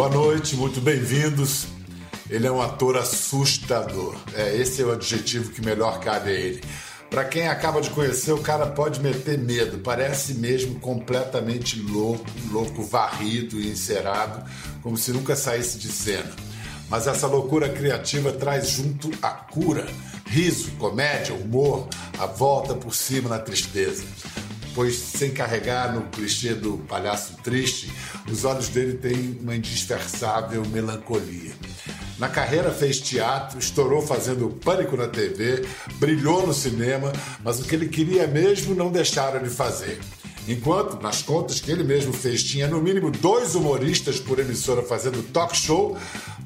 Boa noite, muito bem-vindos. Ele é um ator assustador. É, esse é o adjetivo que melhor cabe a ele. Para quem acaba de conhecer, o cara pode meter medo, parece mesmo completamente louco, louco varrido e encerado, como se nunca saísse de cena. Mas essa loucura criativa traz junto a cura, riso, comédia, humor, a volta por cima na tristeza. Pois, sem carregar no clichê do palhaço triste, os olhos dele têm uma indispensável melancolia. Na carreira fez teatro, estourou fazendo pânico na TV, brilhou no cinema, mas o que ele queria mesmo não deixaram de fazer. Enquanto, nas contas que ele mesmo fez, tinha no mínimo dois humoristas por emissora fazendo talk show,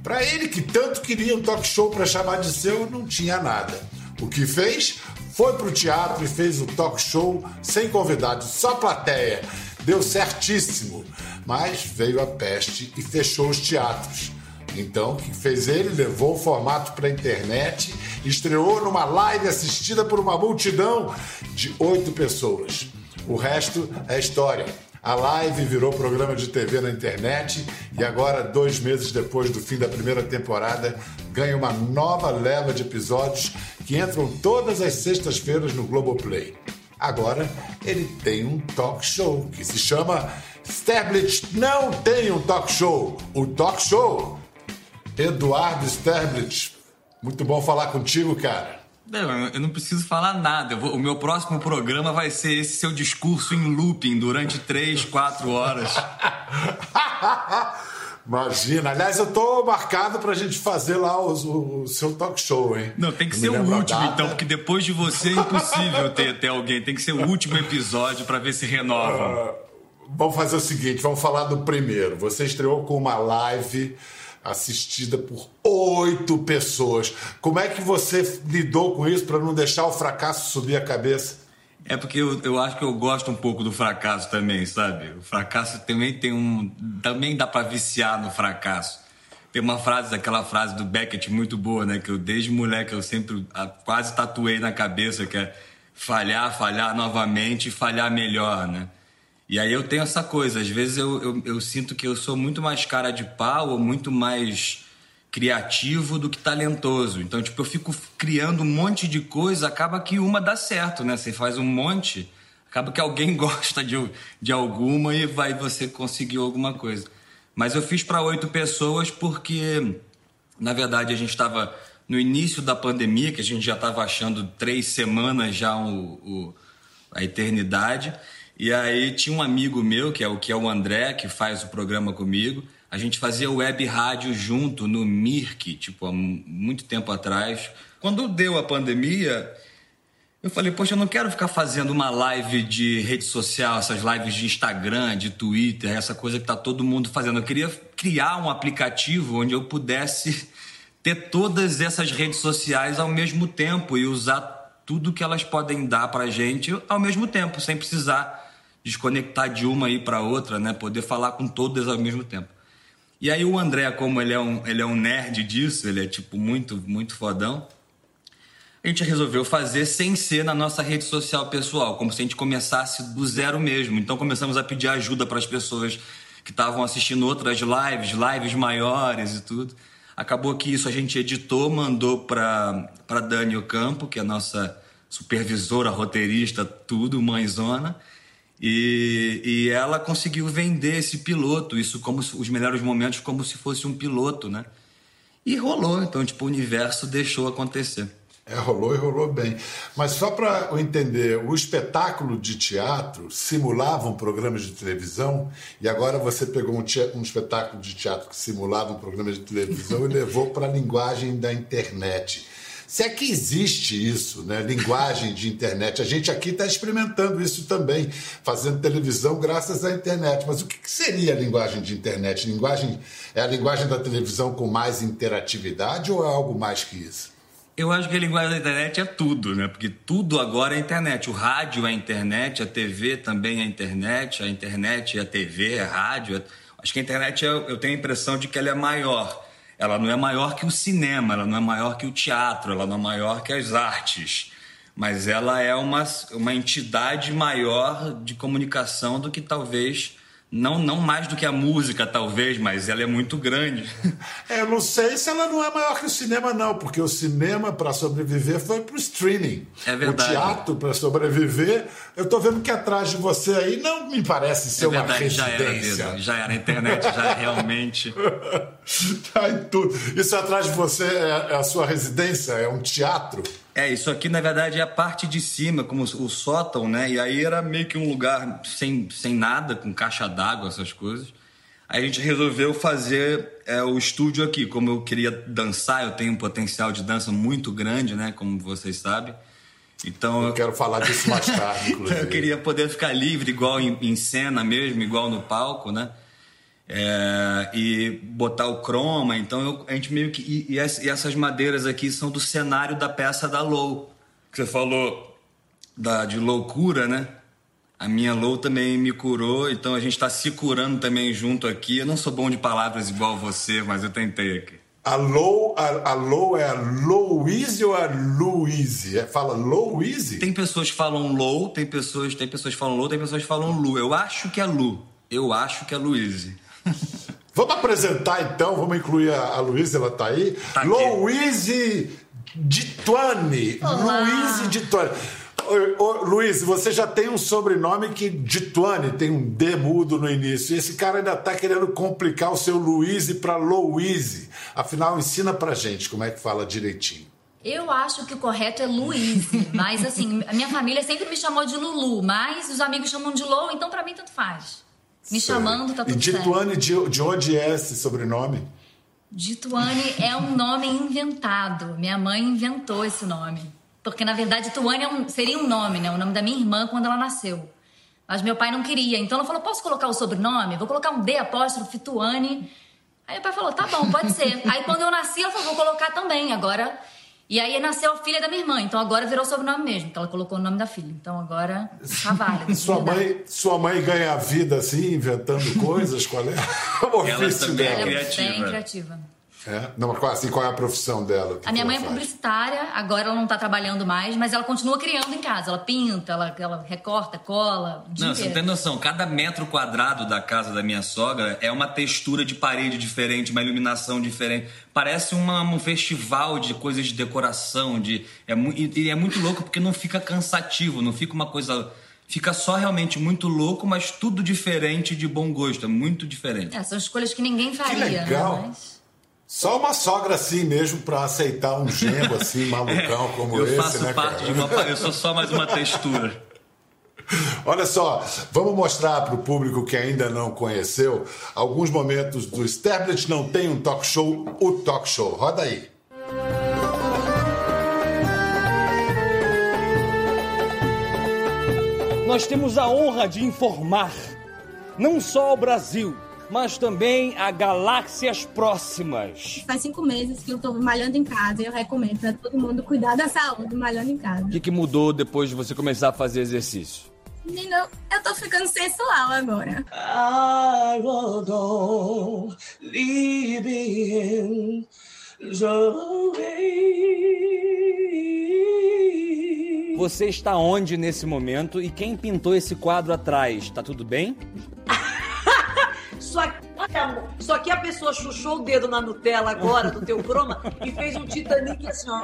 para ele que tanto queria um talk show para chamar de seu, não tinha nada. O que fez? Foi pro teatro e fez o talk show sem convidados, só plateia. Deu certíssimo. Mas veio a peste e fechou os teatros. Então, o que fez ele? Levou o formato para a internet, estreou numa live assistida por uma multidão de oito pessoas. O resto é história. A live virou programa de TV na internet e agora, dois meses depois do fim da primeira temporada, ganha uma nova leva de episódios que entram todas as sextas-feiras no Globoplay. Agora ele tem um talk show que se chama Sterblit Não Tem um Talk Show. O Talk Show Eduardo Sterblit, muito bom falar contigo, cara. Eu não preciso falar nada. Vou, o meu próximo programa vai ser esse seu discurso em looping durante três, quatro horas. Imagina. Aliás, eu tô marcado pra gente fazer lá o, o seu talk show, hein? Não, tem que ser o último, então, porque depois de você é impossível ter, ter alguém. Tem que ser o último episódio para ver se renovam. Uh, vamos fazer o seguinte: vamos falar do primeiro. Você estreou com uma live assistida por oito pessoas. Como é que você lidou com isso para não deixar o fracasso subir a cabeça? É porque eu, eu acho que eu gosto um pouco do fracasso também, sabe? O fracasso também tem um. Também dá para viciar no fracasso. Tem uma frase, aquela frase do Beckett muito boa, né? Que eu, desde moleque, eu sempre quase tatuei na cabeça, que é falhar, falhar novamente e falhar melhor, né? E aí eu tenho essa coisa, às vezes eu, eu, eu, sinto que eu sou muito mais cara de pau ou muito mais criativo do que talentoso. Então, tipo, eu fico criando um monte de coisa, acaba que uma dá certo, né? Você faz um monte, acaba que alguém gosta de, de alguma e vai você conseguiu alguma coisa. Mas eu fiz para oito pessoas porque, na verdade, a gente estava no início da pandemia, que a gente já estava achando três semanas já o, o a eternidade. E aí tinha um amigo meu, que é o que é o André, que faz o programa comigo. A gente fazia web rádio junto no Mirk, tipo, há muito tempo atrás. Quando deu a pandemia, eu falei, poxa, eu não quero ficar fazendo uma live de rede social, essas lives de Instagram, de Twitter, essa coisa que tá todo mundo fazendo. Eu queria criar um aplicativo onde eu pudesse ter todas essas redes sociais ao mesmo tempo e usar tudo que elas podem dar pra gente ao mesmo tempo, sem precisar desconectar de uma e para outra, né? Poder falar com todas ao mesmo tempo. E aí o André, como ele é um, ele é um nerd disso, ele é tipo muito, muito fodão, a gente resolveu fazer sem ser na nossa rede social pessoal, como se a gente começasse do zero mesmo. Então começamos a pedir ajuda para as pessoas que estavam assistindo outras lives, lives maiores e tudo. Acabou que isso a gente editou, mandou para Dani Ocampo, que é a nossa supervisora, roteirista, tudo, mãezona. E, e ela conseguiu vender esse piloto, isso como os melhores momentos, como se fosse um piloto, né? E rolou, então, tipo, o universo deixou acontecer. É, rolou e rolou bem. Mas só para eu entender, o espetáculo de teatro simulava um programa de televisão e agora você pegou um, um espetáculo de teatro que simulava um programa de televisão e levou para a linguagem da internet. Se é que existe isso, né? Linguagem de internet. A gente aqui está experimentando isso também, fazendo televisão graças à internet. Mas o que seria a linguagem de internet? Linguagem é a linguagem da televisão com mais interatividade ou é algo mais que isso? Eu acho que a linguagem da internet é tudo, né? Porque tudo agora é internet. O rádio é internet, a TV também é internet, a internet é a TV, é rádio. É... Acho que a internet, eu tenho a impressão de que ela é maior ela não é maior que o cinema, ela não é maior que o teatro, ela não é maior que as artes. Mas ela é uma, uma entidade maior de comunicação do que talvez Não, não mais do que a música, talvez, mas ela é muito grande. É, eu não sei se ela não é maior que o cinema, não, porque o cinema, para sobreviver, foi para o streaming. É verdade. O teatro, para sobreviver, eu estou vendo que atrás de você aí não me parece ser é uma verdade, já era residência. mesmo. Já era, a internet já é realmente. Tá em tudo. Isso atrás de você é, é a sua residência? É um teatro? É, isso aqui na verdade é a parte de cima, como o sótão, né? E aí era meio que um lugar sem, sem nada, com caixa d'água, essas coisas. Aí a gente resolveu fazer é, o estúdio aqui. Como eu queria dançar, eu tenho um potencial de dança muito grande, né? Como vocês sabem. Então Eu quero falar disso mais tarde, inclusive. eu queria poder ficar livre, igual em, em cena mesmo, igual no palco, né? É, e botar o croma. Então eu- a gente meio que. E, e ess- essas madeiras aqui são do cenário da peça da Low. Que você falou da, de loucura, né? A minha Low também me curou, então a gente está se curando também junto aqui. Eu não sou bom de palavras igual você, mas eu tentei aqui. A Lou, a, a Lou é a Louise ou a Louise? É, fala Louise? Tem pessoas que falam Low, tem pessoas, tem pessoas que falam Low, tem pessoas que falam Lu. Eu acho que é Lu. Eu acho que é Luíse. Vamos apresentar então, vamos incluir a, a Luísa, ela tá aí. Tá. Louise Dituane. Luíse Dituane. Ô, ô, Luiz, você já tem um sobrenome que Dituane tem um D mudo no início. E esse cara ainda tá querendo complicar o seu Luiz para Louise. Afinal, ensina pra gente como é que fala direitinho. Eu acho que o correto é Luíse, mas assim, a minha família sempre me chamou de Lulu, mas os amigos chamam de Lou, então pra mim tanto faz. Me chamando tá E tudo certo. Dituane, de, de onde é esse sobrenome? Dituane é um nome inventado. Minha mãe inventou esse nome. Porque, na verdade, Tuane é um- seria um nome, né? O nome da minha irmã quando ela nasceu. Mas meu pai não queria. Então ela falou: posso colocar o sobrenome? Vou colocar um D apóstrofe Tuane. Aí o pai falou: tá bom, pode ser. Aí quando eu nasci, ela falou: vou colocar também agora. E aí nasceu a filha da minha irmã. Então agora virou sobrenome mesmo, que ela colocou o nome da filha. Então agora tá válido. E sua mãe, sua mãe ganha a vida assim, inventando coisas? Qual é o Ela ofício também é? Ela é criativa. bem criativa. É? Não, mas qual, assim, qual é a profissão dela? Que A minha que mãe é faz? publicitária, agora ela não tá trabalhando mais, mas ela continua criando em casa. Ela pinta, ela, ela recorta, cola, Não, você não tem noção. Cada metro quadrado da casa da minha sogra é uma textura de parede diferente, uma iluminação diferente. Parece uma- um festival de coisas de decoração. De, é, e e é muito louco porque não fica cansativo, não fica uma coisa. Fica só realmente muito louco, mas tudo diferente de bom gosto. É muito diferente. É, são escolhas que ninguém faria, legal. né? Mas... Só uma sogra assim mesmo pra aceitar um genro assim, malucão como eu esse, faço né, parte cara? de uma. Eu sou só mais uma textura. Olha só, vamos mostrar para o público que ainda não conheceu alguns momentos do Stablet Não Tem um Talk Show, o Talk Show. Roda aí. Nós temos a honra de informar não só ao Brasil, mas também a galáxias próximas. Faz cinco meses que eu tô malhando em casa e eu recomendo pra todo mundo cuidar da saúde malhando em casa. O que, que mudou depois de você começar a fazer exercício? Menino, eu tô ficando sensual agora. I will go. Você está onde nesse momento e quem pintou esse quadro atrás? Tá tudo bem? Só que, amor, só que a pessoa chuchou o dedo na Nutella agora do teu croma e fez um Titanic assim, ó.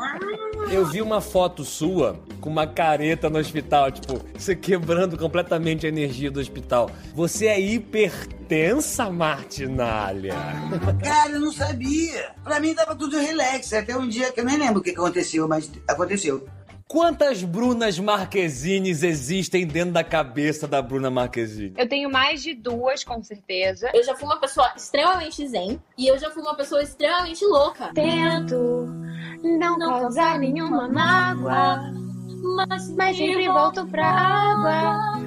Eu vi uma foto sua com uma careta no hospital, tipo, você quebrando completamente a energia do hospital. Você é hipertensa, Martinalha. Cara, eu não sabia. Pra mim tava tudo relax. Até um dia que eu nem lembro o que aconteceu, mas aconteceu. Quantas Brunas Marquezines existem dentro da cabeça da Bruna Marquezine? Eu tenho mais de duas, com certeza. Eu já fui uma pessoa extremamente zen e eu já fui uma pessoa extremamente louca. Tento não causar nenhuma mágoa, Mas, mas sempre volto pra água.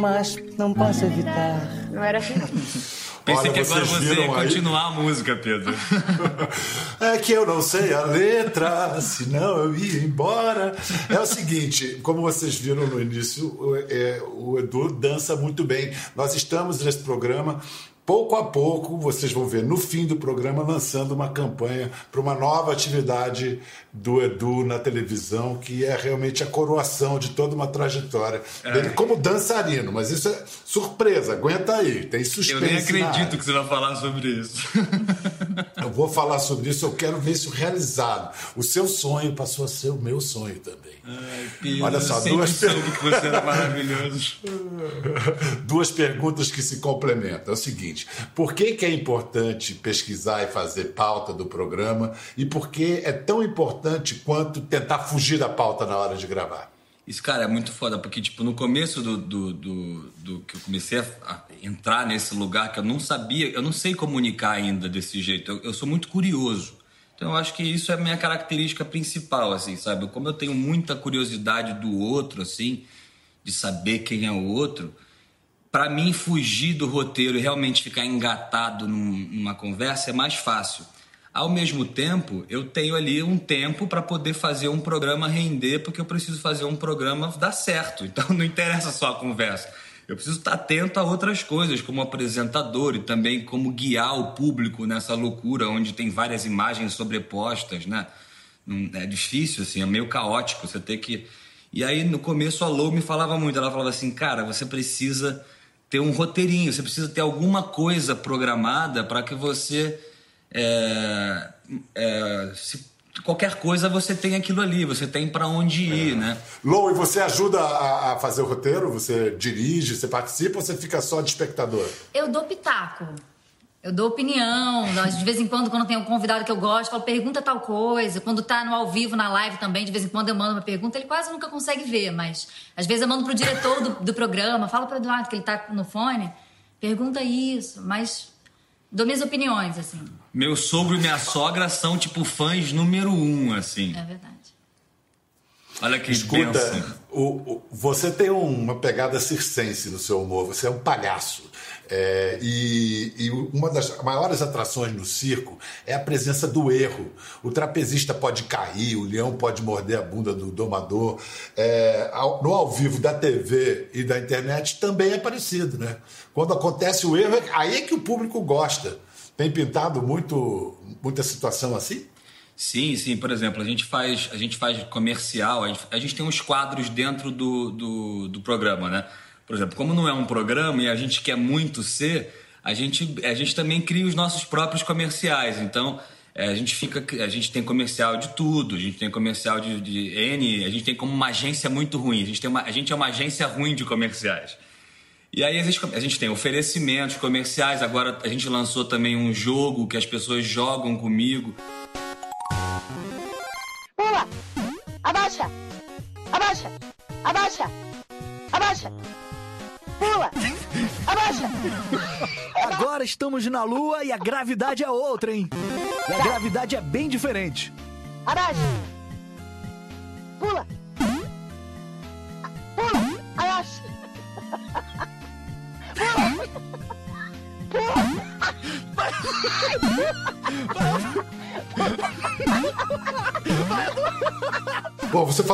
Mas não posso evitar. Não era assim? Pensei Olha, que agora você ia continuar a música, Pedro. É que eu não sei a letra, senão eu ia embora. É o seguinte, como vocês viram no início, o, é, o Edu dança muito bem. Nós estamos nesse programa Pouco a pouco, vocês vão ver no fim do programa lançando uma campanha para uma nova atividade do Edu na televisão, que é realmente a coroação de toda uma trajetória dele como dançarino. Mas isso é surpresa, aguenta aí, tem suspense. Eu nem acredito que você vai falar sobre isso. Eu vou falar sobre isso, eu quero ver isso realizado. O seu sonho passou a ser o meu sonho também. Pedro, Olha só, duas soube que você era maravilhoso. Duas perguntas que se complementam. É o seguinte: por que, que é importante pesquisar e fazer pauta do programa? E por que é tão importante quanto tentar fugir da pauta na hora de gravar? Isso, cara, é muito foda, porque, tipo, no começo do, do, do, do que eu comecei a, entrar nesse lugar que eu não sabia, eu não sei comunicar ainda desse jeito. Eu, eu sou muito curioso. Então, eu acho que isso é a minha característica principal, assim, sabe? Como eu tenho muita curiosidade do outro, assim, de saber quem é o outro, para mim fugir do roteiro e realmente ficar engatado num- numa conversa é mais fácil. Ao mesmo tempo, eu tenho ali um tempo para poder fazer um programa render, porque eu preciso fazer um programa dar certo. Então não interessa só a conversa. Eu preciso estar atento a outras coisas, como apresentador e também como guiar o público nessa loucura onde tem várias imagens sobrepostas, né? É difícil, assim, é meio caótico. Você tem que. E aí, no começo, a Lou me falava muito. Ela falava assim, cara, você precisa ter um roteirinho, você precisa ter alguma coisa programada para que você. É, é, se- qualquer coisa você tem aquilo ali, você tem para onde ir, né? Lou, e você ajuda a, a fazer o roteiro? Você dirige, você participa ou você fica só de espectador? Eu dou pitaco. Eu dou opinião. De vez em quando, quando tem um convidado que eu gosto, eu falo, pergunta tal coisa. Quando tá no ao vivo, na live também, de vez em quando eu mando uma pergunta, ele quase nunca consegue ver, mas às vezes eu mando pro diretor do, do programa, falo pro Eduardo que ele tá no fone, pergunta isso, mas dou minhas opiniões, assim. Meu sogro e minha sogra são, tipo, fãs número um, assim. É verdade. Olha que Escuta, benção. o, o- você tem uma pegada circense no seu humor, você é um palhaço. É, e, e uma das maiores atrações no circo é a presença do erro. O trapezista pode cair, o leão pode morder a bunda do domador. É, ao- no ao vivo da TV e da internet também é parecido, né? Quando acontece o erro, aí é que o público gosta. Tem pintado muito, muita situação assim? Sim, sim. Por exemplo, a gente faz, a gente faz comercial, a gente, a gente tem uns quadros dentro do, do, do programa, né? Por exemplo, como não é um programa e a gente quer muito ser, a gente, a gente também cria os nossos próprios comerciais. Então, é, a gente fica. A gente tem comercial de tudo, a gente tem comercial de, de N, a gente tem como uma agência muito ruim. A gente, tem uma, a gente é uma agência ruim de comerciais. E aí a gente, a gente tem oferecimentos comerciais, agora a gente lançou também um jogo que as pessoas jogam comigo. Pula! Abaixa! Abaixa! Abaixa! Abaixa! Pula! Abaixa! Agora estamos na Lua e a gravidade é outra, hein? E a gravidade é bem diferente. Abaixa!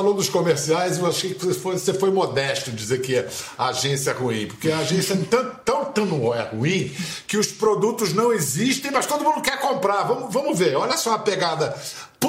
Falou dos comerciais, eu achei que você foi, você foi modesto dizer que a agência é ruim, porque a agência é tão, tão, tão é ruim que os produtos não existem, mas todo mundo quer comprar. Vamos, vamos ver, olha só a pegada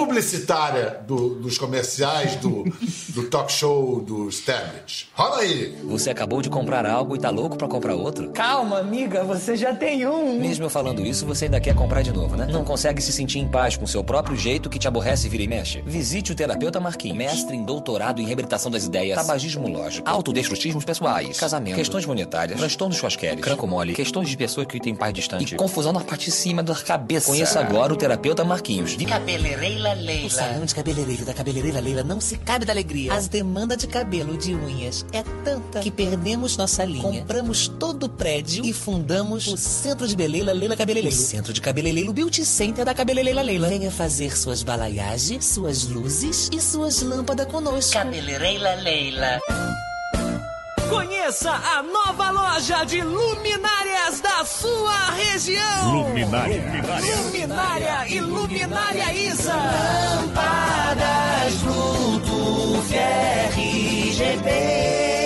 publicitária do- dos comerciais do, do talk show do Stablet. Rola aí. Você acabou de comprar algo e tá louco pra comprar outro? Calma, amiga, você já tem um. Mesmo eu falando isso, você ainda quer comprar de novo, né? Não consegue se sentir em paz com seu próprio jeito que te aborrece e vira e mexe? Visite o terapeuta Marquinhos, mestre em doutorado em reabilitação das ideias, tabagismo lógico, autodestrutismos pessoais, casamento, questões monetárias, transtornos churrasqueiros, cranco mole, questões de pessoas que têm pai distante e confusão na parte de cima da cabeça. Conheça agora o terapeuta Marquinhos. De Cabeleireira Leila. O salão de cabeleireiro da cabeleireira Leila não se cabe da alegria. As demandas de cabelo de unhas é tanta que perdemos nossa linha. Compramos todo o prédio e fundamos o Centro de Beleza Leila Cabeleireiro. O Centro de Cabeleireiro Beauty Center da Cabeleireira Leila. Venha fazer suas balaiagens, suas luzes e suas lâmpadas conosco. Cabeleireira Leila. Conheça a nova loja de luminárias da sua região. Luminária. Luminária e Luminária Isa. Lâmpadas Bluetooth RGB.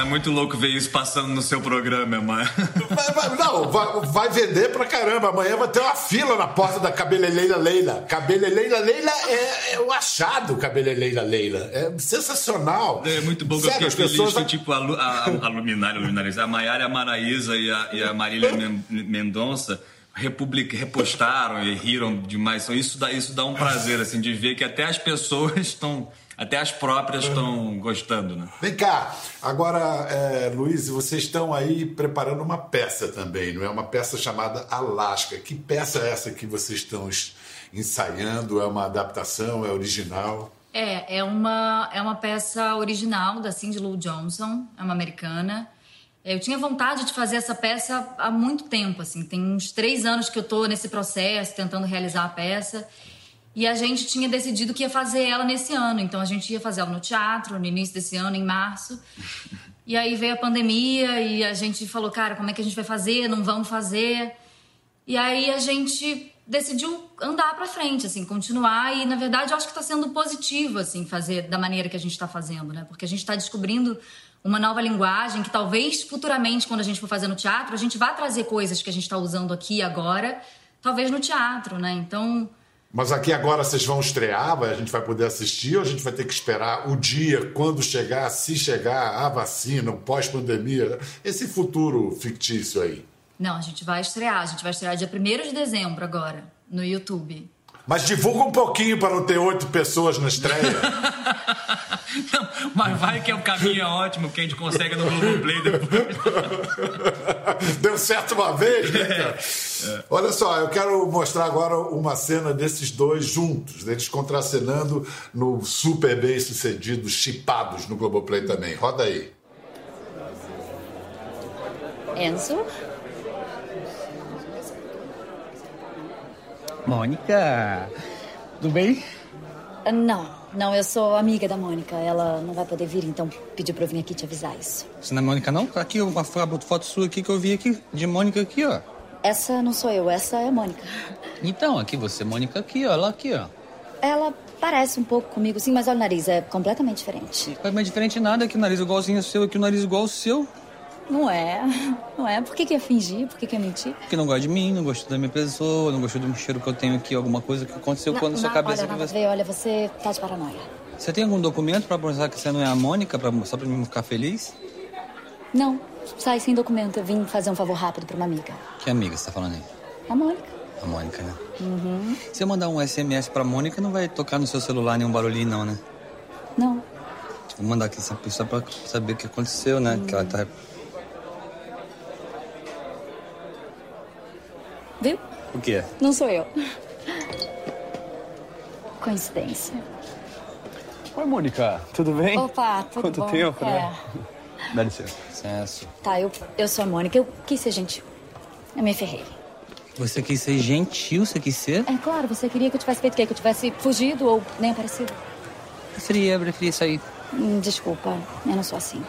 É muito louco ver isso passando no seu programa, mano. Vai- vai- Não, vai, vai vender pra caramba. Amanhã vai ter uma fila na porta da Cabeleleira Leila. Cabeleleira Leila é, é o achado, Cabeleleira Leila. É sensacional. É muito bom que eu fiquei pessoas... que, tipo, a, a, a luminária, a luminária, a Maiara, a Maraísa e a, e a Marília Men- Mendonça republic, repostaram e riram demais. Isso dá, isso dá um prazer, assim, de ver que até as pessoas estão... Até as próprias estão gostando, né? Vem cá, agora, é, Luiz, vocês estão aí preparando uma peça também, não é? Uma peça chamada Alaska. Que peça é essa que vocês estão es- ensaiando? É uma adaptação? É original? É, é uma, é uma peça original da Cindy Lou Johnson, é uma americana. Eu tinha vontade de fazer essa peça há muito tempo, assim. Tem uns três anos que eu tô nesse processo, tentando realizar a peça. E a gente tinha decidido que ia fazer ela nesse ano. Então a gente ia fazer ela no teatro, no início desse ano, em março. E aí veio a pandemia e a gente falou, cara, como é que a gente vai fazer? Não vamos fazer. E aí a gente decidiu andar pra frente, assim, continuar. E na verdade eu acho que tá sendo positivo, assim, fazer da maneira que a gente tá fazendo, né? Porque a gente tá descobrindo uma nova linguagem que talvez futuramente, quando a gente for fazer no teatro, a gente vá trazer coisas que a gente tá usando aqui agora, talvez no teatro, né? Então. Mas aqui agora vocês vão estrear, a gente vai poder assistir ou a gente vai ter que esperar o dia, quando chegar, se chegar, a vacina, o pós-pandemia, esse futuro fictício aí? Não, a gente vai estrear. A gente vai estrear dia 1 de dezembro agora, no YouTube. Mas divulga um pouquinho para não ter oito pessoas na estreia. Mas vai que é o caminho é ótimo, que a gente consegue no Globoplay depois. Deu certo uma vez, né, cara? Olha só, eu quero mostrar agora uma cena desses dois juntos, eles contracenando no super bem sucedido Chipados no Globoplay também. Roda aí. Enzo? Mônica, tudo bem? Ah, Não, não, eu sou amiga da Mônica. Ela não vai poder vir, então pediu pra eu vir aqui te avisar isso. Você não é Mônica, não? Tá aqui uma foto sua aqui que eu vi aqui, de Mônica aqui, ó. Essa não sou eu, essa é a Mônica. Então, aqui você, Mônica, aqui, ó, ela aqui, ó. Ela parece um pouco comigo, sim, mas olha o nariz, é completamente diferente. Não é diferente nada, aqui o nariz igualzinho ao seu, aqui o nariz igual ao seu. Não é, não é. Por que, que ia fingir? Por que, que ia mentir? Porque não gosta de mim, não gostou da minha pessoa, não gostou do cheiro que eu tenho aqui, alguma coisa que aconteceu Não, quando sua não, cabeça... Olha, ver, olha, você tá de paranoia. Você tem algum documento pra mostrar que você não é a Mônica, pra, só pra mim ficar feliz? Não, sai sem documento. Eu vim fazer um favor rápido pra uma amiga. Que amiga você tá falando aí? A Mônica. A Mônica, né? Uhum. Se eu mandar um SMS pra Mônica, não vai tocar no seu celular nenhum barulhinho, não, né? Não. Vou mandar aqui só só pra saber o que aconteceu, né? Que ela tá... Viu? O quê? Não sou eu. Coincidência. Oi, Mônica, tudo bem? Opa, tudo Quanto bom? tempo, é. né? Dá licença. Sucesso. Tá, eu, eu sou a Mônica. Eu quis ser gentil. Eu me ferrei. Você quis ser gentil, você quis ser? É claro, você queria que eu tivesse feito o quê? Que eu tivesse fugido ou nem aparecido? Preferia, preferia sair. Hum, Desculpa, eu não sou assim.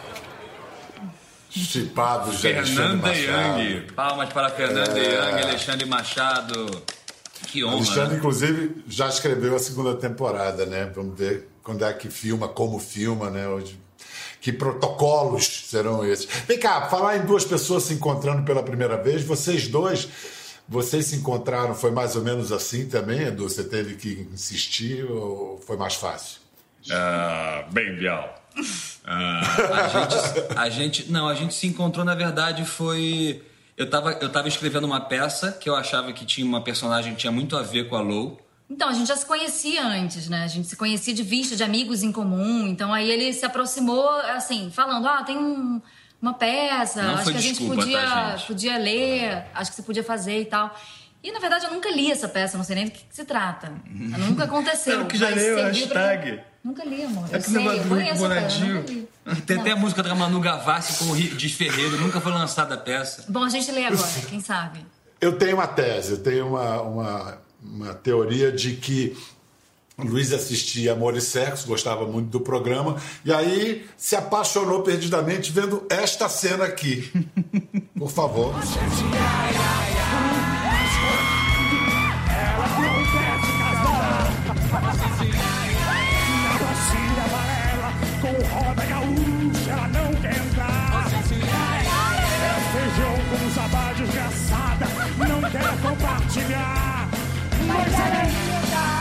Chipados de Alexandre Fernanda Machado. Young. Palmas para Fernanda É. Young, Alexandre Machado. Que honra. Alexandre, né? inclusive, já escreveu a segunda temporada, né? Vamos ver quando é que filma, como filma, né? Hoje. Que protocolos serão esses? Vem cá, falar em duas pessoas se encontrando pela primeira vez, vocês dois, vocês se encontraram, foi mais ou menos assim também, Edu? Você teve que insistir ou foi mais fácil? Ah, bem, Bial. Ah, a, gente, a gente. Não, a gente se encontrou, na verdade, foi. Eu tava, eu tava escrevendo uma peça que eu achava que tinha uma personagem que tinha muito a ver com a Lou. Então, a gente já se conhecia antes, né? A gente se conhecia de vista, de amigos em comum. Então, aí ele se aproximou, assim, falando: Ah, tem um- uma peça, Não acho que a gente desculpa, podia, tá, gente? podia ler, acho que você podia fazer e tal. E, na verdade, eu nunca li essa peça, não sei nem do que, que se trata. Nunca aconteceu. Claro que já serviu pra- hashtag. Nunca li, amor. É eu que sei, eu conheço eu li. Tem até a música da Manu Gavassi com o Ri- de Ferreiro, nunca foi lançada a peça. Bom, a gente lê agora, quem sabe? Eu tenho uma tese, eu tenho uma, uma, uma teoria de que Luiz assistia Amor e Sexo, gostava muito do programa, e aí se apaixonou perdidamente vendo esta cena aqui. Por favor. Com no roda gaúcha, ela não quer entrar. É feijão com sabá desgraçada, não quer compartilhar. Mas ela é linda,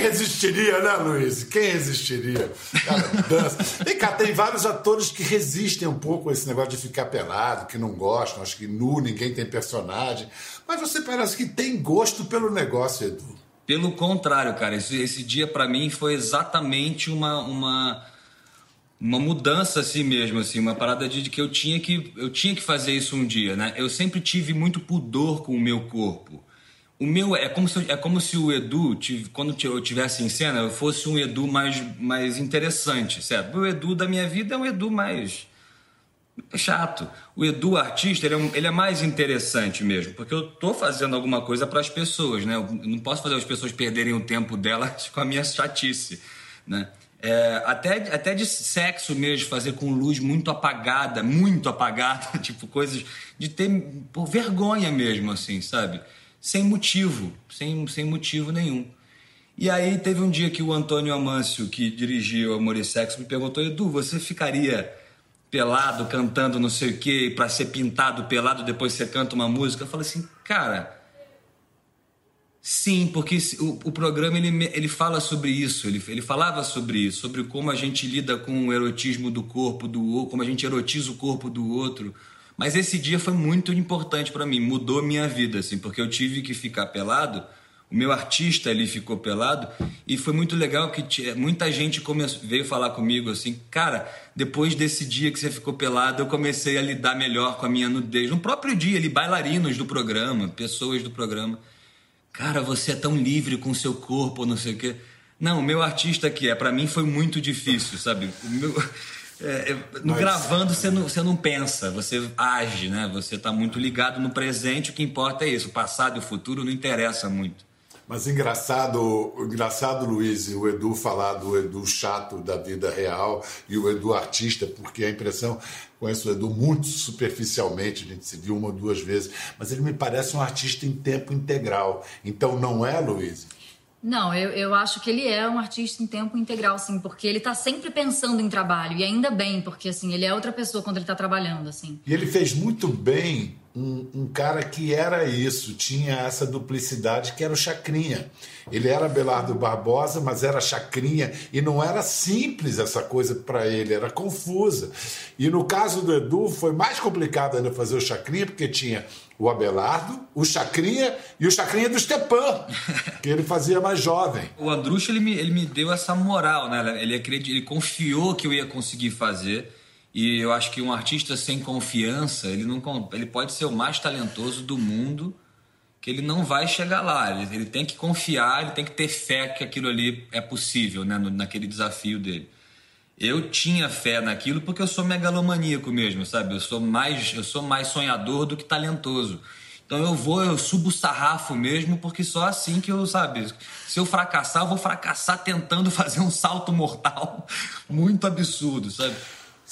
resistiria, né, Luiz? Quem resistiria? Cara, dança. Vem cá, tem vários atores que resistem um pouco a esse negócio de ficar pelado, que não gostam, acho que nu, ninguém tem personagem. Mas você parece que tem gosto pelo negócio, Edu. Pelo contrário, cara, esse, esse dia para mim foi exatamente uma, uma, uma mudança assim mesmo, assim, uma parada de, de que eu tinha que eu tinha que fazer isso um dia, né? Eu sempre tive muito pudor com o meu corpo. O meu é como se, é como se o Edu, quando eu tivesse em cena, eu fosse um Edu mais, mais interessante, certo? O Edu da minha vida é um Edu mais chato. O Edu artista, ele é, um- ele é mais interessante mesmo, porque eu tô fazendo alguma coisa para as pessoas, né? Eu não posso fazer as pessoas perderem o tempo delas com a minha chatice, né? É, até, até de sexo mesmo, fazer com luz muito apagada, muito apagada, tipo coisas de ter por vergonha mesmo, assim, sabe? Sem motivo, sem, sem motivo nenhum. E aí teve um dia que o Antônio Amâncio, que dirigiu Amor e Sexo, me perguntou, Edu, você ficaria pelado, cantando não sei o quê, pra ser pintado pelado, depois você canta uma música? Eu falei assim, cara, sim, porque o, o programa ele, ele fala sobre isso, ele, ele falava sobre isso, sobre como a gente lida com o erotismo do corpo do outro, como a gente erotiza o corpo do outro. Mas esse dia foi muito importante pra mim, mudou minha vida, assim, porque eu tive que ficar pelado. O meu artista ali ficou pelado e foi muito legal que ti- muita gente veio falar comigo assim, cara, depois desse dia que você ficou pelado, eu comecei a lidar melhor com a minha nudez. No próprio dia, ali, bailarinos do programa, pessoas do programa. Cara, você é tão livre com o seu corpo, não sei o quê. Não, o meu artista aqui é, pra mim foi muito difícil, sabe? O meu, é, é, no Mas- gravando você não, você não pensa, você age, né? Você tá muito ligado no presente, o que importa é isso. O passado e o futuro não interessa muito. Mas engraçado, engraçado, Luiz, o Edu falar do Edu chato da vida real e o Edu artista, porque a impressão, conheço o Edu muito superficialmente, a gente se viu uma ou duas vezes, mas ele me parece um artista em tempo integral. Então não é, Luiz? Não, eu, eu acho que ele é um artista em tempo integral, sim, porque ele tá sempre pensando em trabalho, e ainda bem, porque assim, ele é outra pessoa quando ele tá trabalhando, assim. E ele fez muito bem um, um cara que era isso, tinha essa duplicidade que era o Chacrinha. Ele era Belardo Barbosa, mas era Chacrinha, e não era simples essa coisa para ele, era confusa. E no caso do Edu, foi mais complicado ainda fazer o Chacrinha, porque tinha o Abelardo, o Chacrinha e o Chacrinha do Stepan, que ele fazia mais jovem. O Andrucho, ele me, ele me deu essa moral, né? Ele, acredi- ele confiou que eu ia conseguir fazer. E eu acho que um artista sem confiança, ele, não, ele pode ser o mais talentoso do mundo, que ele não vai chegar lá. Ele, ele tem que confiar, ele tem que ter fé que aquilo ali é possível, né? no- naquele desafio dele. Eu tinha fé naquilo porque eu sou megalomaníaco mesmo, sabe? Eu sou mais, eu sou mais sonhador do que talentoso. Então eu vou, eu subo o sarrafo mesmo, porque só assim que eu, sabe? Se eu fracassar, eu vou fracassar tentando fazer um salto mortal muito absurdo, sabe?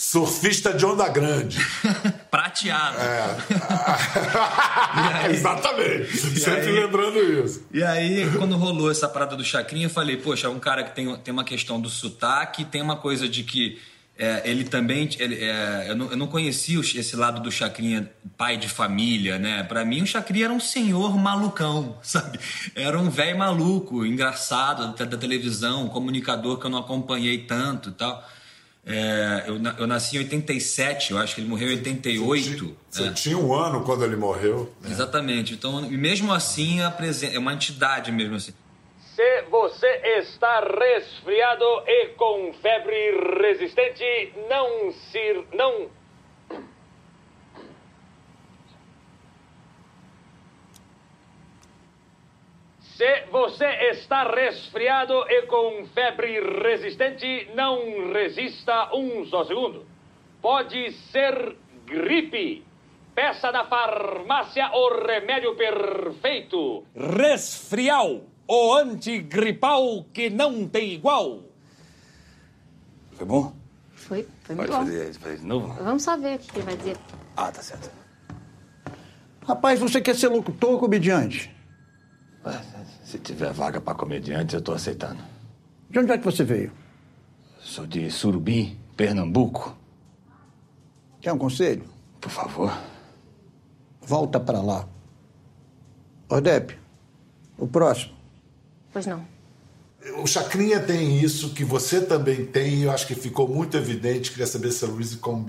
Surfista de onda grande. Prateado. Exatamente. Sempre aí- lembrando isso. E aí, quando rolou essa parada do Chacrinha, eu falei, poxa, é um cara que tem, tem uma questão do sotaque, tem uma coisa de que é, ele também. ele, é, eu, não, eu não conhecia esse lado do Chacrinha, pai de família, né? Pra mim, o Chacrinha era um senhor malucão, sabe? Era um velho maluco, engraçado da, da televisão, um comunicador que eu não acompanhei tanto e tal. É, eu, eu nasci em 87, eu acho que ele morreu em 88. Você né? tinha um ano quando ele morreu. né? Exatamente. Então, mesmo assim, é uma entidade mesmo assim. Se você está resfriado e com febre resistente, não se. não. Se você está resfriado e com febre resistente, não resista um só segundo. Pode ser gripe. Peça na farmácia o remédio perfeito. Resfrial, o antigripal que não tem igual. Foi bom? Foi, foi Pode muito bom. fazer, fazer de novo? Vamos só ver o que ele vai dizer. Ah, tá certo. Rapaz, você quer ser locutor ou comediante? Se tiver vaga pra comediante, eu tô aceitando. De onde é que você veio? Sou de Surubim, Pernambuco. Quer um conselho? Por favor. Volta pra lá. Ordep, o próximo. Pois não. O Chacrinha tem isso que você também tem, e eu acho que ficou muito evidente. Queria saber se a con-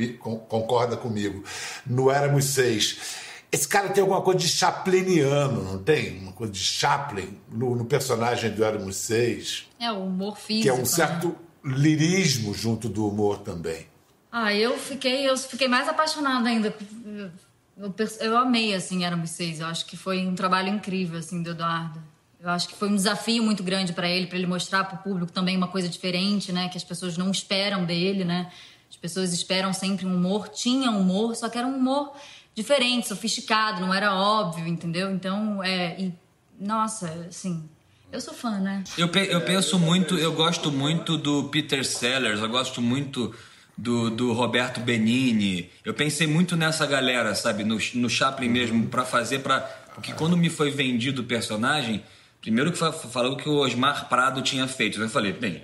concorda comigo. No Éramos Seis. Esse cara tem alguma coisa de chapliniano, não tem? Uma coisa de Chaplin no, no personagem do Éramos Seis, É o humor físico. que é um né? certo lirismo junto do humor também. Ah, eu fiquei, eu fiquei mais apaixonada ainda. Eu, eu amei, assim, Éramos Seis. Eu acho que foi um trabalho incrível, assim, do Eduardo. Eu acho que foi um desafio muito grande para ele, para ele mostrar para o público também uma coisa diferente, né? Que as pessoas não esperam dele, né? As pessoas esperam sempre um humor. Tinha humor, só que era um humor diferente, sofisticado, não era óbvio, entendeu? Então, é... E, nossa, assim... Eu sou fã, né? Eu, pe- eu penso muito, eu gosto muito do Peter Sellers, eu gosto muito do, do Roberto Benini. Eu pensei muito nessa galera, sabe, no, no Chaplin mesmo, pra fazer pra. Porque quando me foi vendido o personagem, primeiro que fa- falou que o Osmar Prado tinha feito. Eu falei, bem,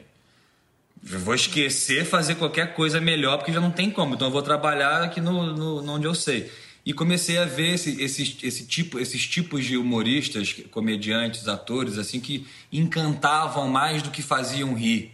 eu vou esquecer fazer qualquer coisa melhor, porque já não tem como. Então eu vou trabalhar aqui no, no, no onde eu sei. E comecei a ver esse, esses, esse tipo, esses tipos de humoristas, comediantes, atores, assim, que encantavam mais do que faziam rir.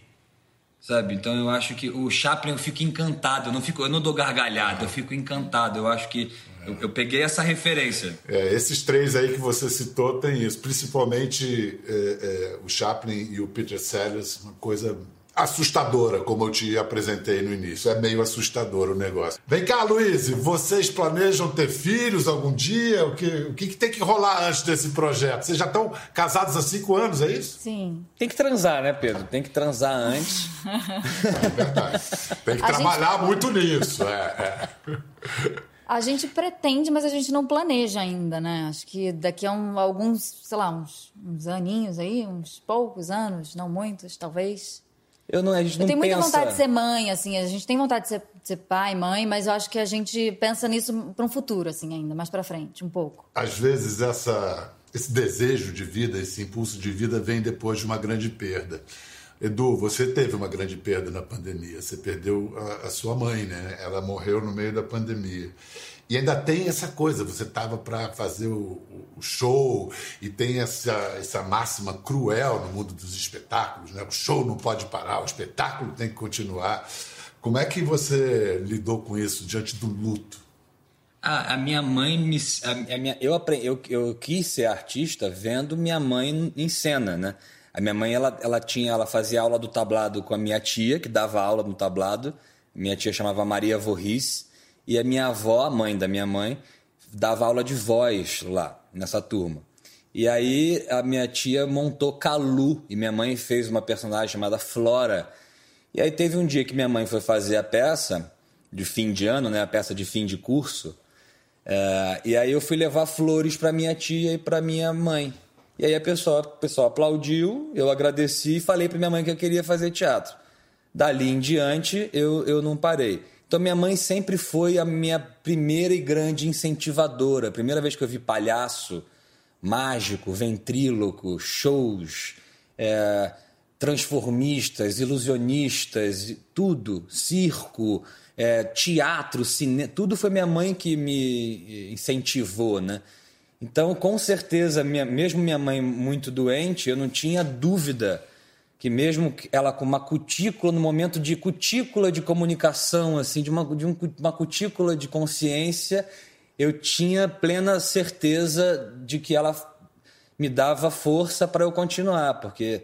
Sabe? Então eu acho que o Chaplin eu fico encantado. Eu não, fico, eu não dou gargalhada, eu fico encantado. Eu acho que eu, eu peguei essa referência. É, esses três aí que você citou tem isso, principalmente é, é, o Chaplin e o Peter Sellers, uma coisa assustadora, como eu te apresentei no início. É meio assustador o negócio. Vem cá, Luiz, vocês planejam ter filhos algum dia? O que, o que, que tem que rolar antes desse projeto? Vocês já estão casados há cinco anos, é isso? Sim. Tem que transar, né, Pedro? Tem que transar antes. Tem que A trabalhar gente- muito nisso. É, é. A gente pretende, mas a gente não planeja ainda, né? Acho que daqui a um- alguns, sei lá, uns, uns aninhos aí, uns poucos anos, não muitos, talvez. Eu não, a gente Eu não tenho muita pensa... vontade de ser mãe, assim, a gente tem vontade de ser, de ser pai, mãe, mas eu acho que a gente pensa nisso para um futuro, assim, ainda, mais para frente, um pouco. Às vezes essa, esse desejo de vida, esse impulso de vida vem depois de uma grande perda. Edu, você teve uma grande perda na pandemia. Você perdeu a, a sua mãe, né? Ela morreu no meio da pandemia. E ainda tem essa coisa, você estava para fazer o, o show e tem essa, essa máxima cruel no mundo dos espetáculos, né? O show não pode parar, o espetáculo tem que continuar. Como é que você lidou com isso diante do luto? Ah, a minha mãe me. A, a minha, eu, aprendi, eu, eu quis ser artista vendo minha mãe em cena, né? A minha mãe, ela, ela tinha, ela fazia aula do tablado com a minha tia, que dava aula no tablado. Minha tia chamava Maria Vorris. E a minha avó, a mãe da minha mãe, dava aula de voz lá, nessa turma. E aí a minha tia montou Calu, e minha mãe fez uma personagem chamada Flora. E aí teve um dia que minha mãe foi fazer a peça de fim de ano, né, a peça de fim de curso. É, e aí eu fui levar flores para minha tia e para minha mãe. E aí a pessoa, o pessoal aplaudiu, eu agradeci e falei para minha mãe que eu queria fazer teatro. Dali em diante eu, eu não parei. Então minha mãe sempre foi a minha primeira e grande incentivadora. A primeira vez que eu vi palhaço, mágico, ventríloco, shows, é, transformistas, ilusionistas, tudo, circo, é, teatro, cinema, tudo foi minha mãe que me incentivou, né? Então, com certeza, minha, mesmo minha mãe muito doente, eu não tinha dúvida que mesmo ela com uma cutícula, no momento de cutícula de comunicação, assim, de uma, de um, uma cutícula de consciência, eu tinha plena certeza de que ela me dava força para eu continuar, porque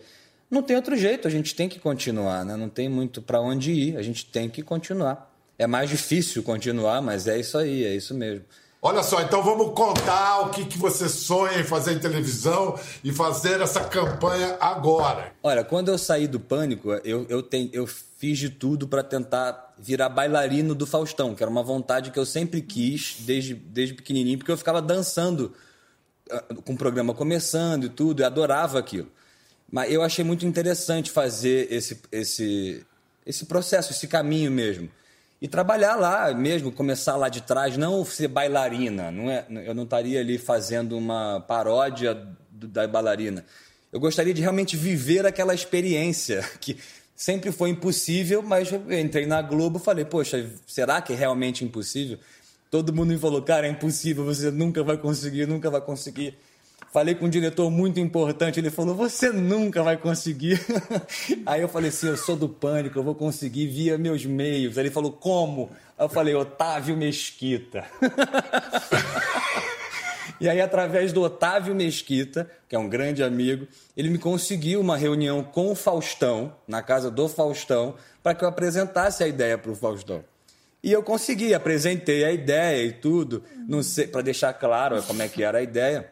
não tem outro jeito, a gente tem que continuar, né? não tem muito para onde ir, a gente tem que continuar. É mais difícil continuar, mas é isso aí, é isso mesmo. Olha só, então vamos contar o que, que você sonha em fazer em televisão e fazer essa campanha agora. Olha, quando eu saí do pânico, eu, eu, ten, eu fiz de tudo para tentar virar bailarino do Faustão, que era uma vontade que eu sempre quis desde, desde pequenininho, porque eu ficava dançando ah, com o programa começando e tudo, eu adorava aquilo. Mas eu achei muito interessante fazer esse, esse, esse processo, esse caminho mesmo. E trabalhar lá mesmo, começar lá de trás, não ser bailarina. Não é, eu não estaria ali fazendo uma paródia do- da bailarina. Eu gostaria de realmente viver aquela experiência que sempre foi impossível, mas eu entrei na Globo e falei, poxa, será que é realmente impossível? Todo mundo me falou, cara, é impossível, você nunca vai conseguir, nunca vai conseguir. Falei com um diretor muito importante, ele falou, você nunca vai conseguir. Aí eu falei assim, eu sou do pânico, eu vou conseguir via meus meios. Aí ele falou, como? Aí eu falei, Otávio Mesquita. E aí, através do Otávio Mesquita, que é um grande amigo, ele me conseguiu uma reunião com o Faustão, na casa do Faustão, para que eu apresentasse a ideia para o Faustão. E eu consegui, apresentei a ideia e tudo, para deixar claro como é que era a ideia,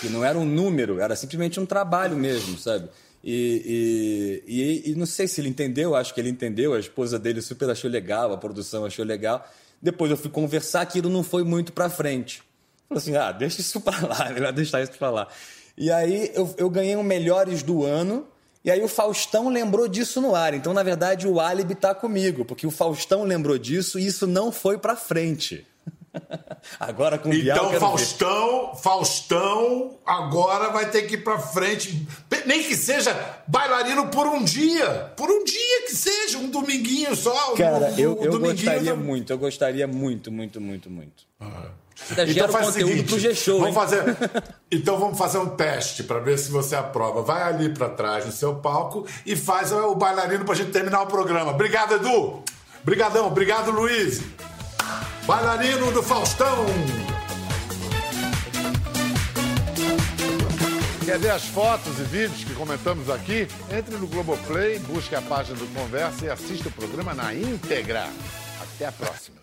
que não era um número, era simplesmente um trabalho mesmo, sabe? E, e, e, e não sei se ele entendeu, acho que ele entendeu, a esposa dele super achou legal, a produção achou legal. Depois eu fui conversar, aquilo não foi muito para frente. Falei assim, ah, deixa isso pra lá, melhor deixar isso pra lá. E aí eu, eu ganhei o Melhores do Ano, e aí o Faustão lembrou disso no ar. Então, na verdade, o álibi tá comigo, porque o Faustão lembrou disso e isso não foi pra frente. Agora com o Bial, eu Então, quero ver. Faustão, Faustão agora vai ter que ir pra frente. Nem que seja bailarino por um dia. Por um dia que seja, um dominguinho só. Cara, um- eu, um eu gostaria da- muito, eu gostaria muito, muito, muito, muito. Ainda gera Então faz o seguinte, pro G-Show, vamos hein? fazer, então vamos fazer um teste para ver se você aprova. Vai ali para trás no seu palco e faz o bailarino pra gente terminar o programa. Obrigado, Edu. Obrigadão, obrigado, Luiz. Bailarino do Faustão. Quer ver as fotos e vídeos que comentamos aqui? Entre no Globoplay, busque a página do Conversa e assista o programa na íntegra. Até a próxima.